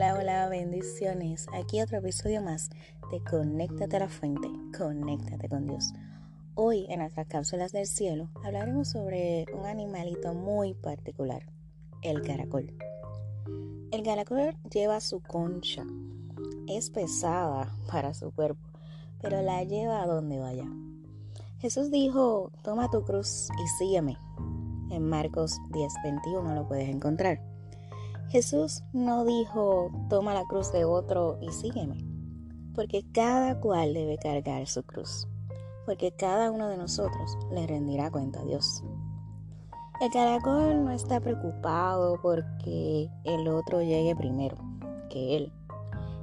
Hola, bendiciones. Aquí otro episodio más de Conéctate a la fuente, conéctate con Dios. Hoy en nuestras cápsulas del cielo hablaremos sobre un animalito muy particular, el caracol. El caracol lleva su concha. Es pesada para su cuerpo, pero la lleva a donde vaya. Jesús dijo, toma tu cruz y sígueme. En Marcos 10:21 lo puedes encontrar. Jesús no dijo, toma la cruz de otro y sígueme, porque cada cual debe cargar su cruz, porque cada uno de nosotros le rendirá cuenta a Dios. El caracol no está preocupado porque el otro llegue primero que él.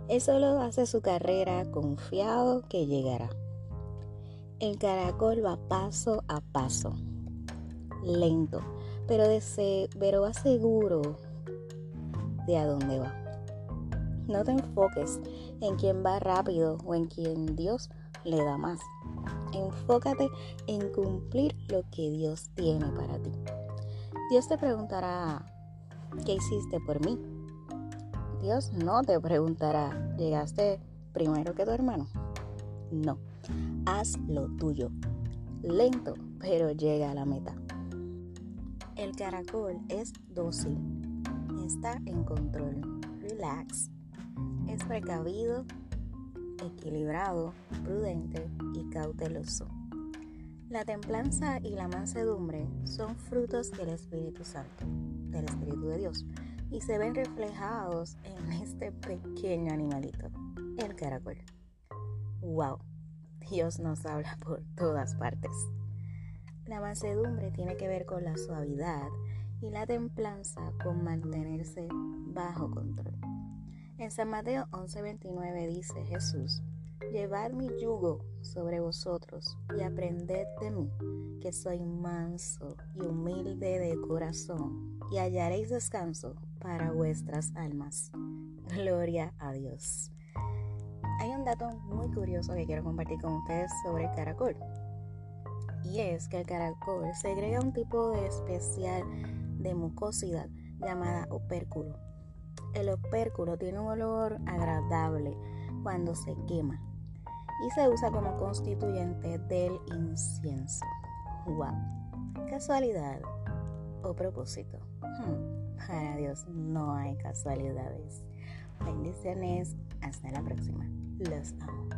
Él solo hace su carrera confiado que llegará. El caracol va paso a paso, lento, pero, de pero va seguro de a dónde va. No te enfoques en quien va rápido o en quien Dios le da más. Enfócate en cumplir lo que Dios tiene para ti. Dios te preguntará, ¿qué hiciste por mí? Dios no te preguntará, ¿llegaste primero que tu hermano? No, haz lo tuyo. Lento, pero llega a la meta. El caracol es dócil está en control, relax, es precavido, equilibrado, prudente y cauteloso. La templanza y la mansedumbre son frutos del Espíritu Santo, del Espíritu de Dios, y se ven reflejados en este pequeño animalito, el caracol. ¡Wow! Dios nos habla por todas partes. La mansedumbre tiene que ver con la suavidad y la templanza con mantenerse bajo control. En San Mateo 11:29 dice Jesús, Llevad mi yugo sobre vosotros y aprended de mí, que soy manso y humilde de corazón, y hallaréis descanso para vuestras almas. Gloria a Dios. Hay un dato muy curioso que quiero compartir con ustedes sobre el caracol. Y es que el caracol segrega un tipo de especial de mucosidad llamada opérculo. El opérculo tiene un olor agradable cuando se quema y se usa como constituyente del incienso. ¡Wow! ¿Casualidad o propósito? Hmm, para Dios no hay casualidades. Bendiciones, hasta la próxima. Los amo.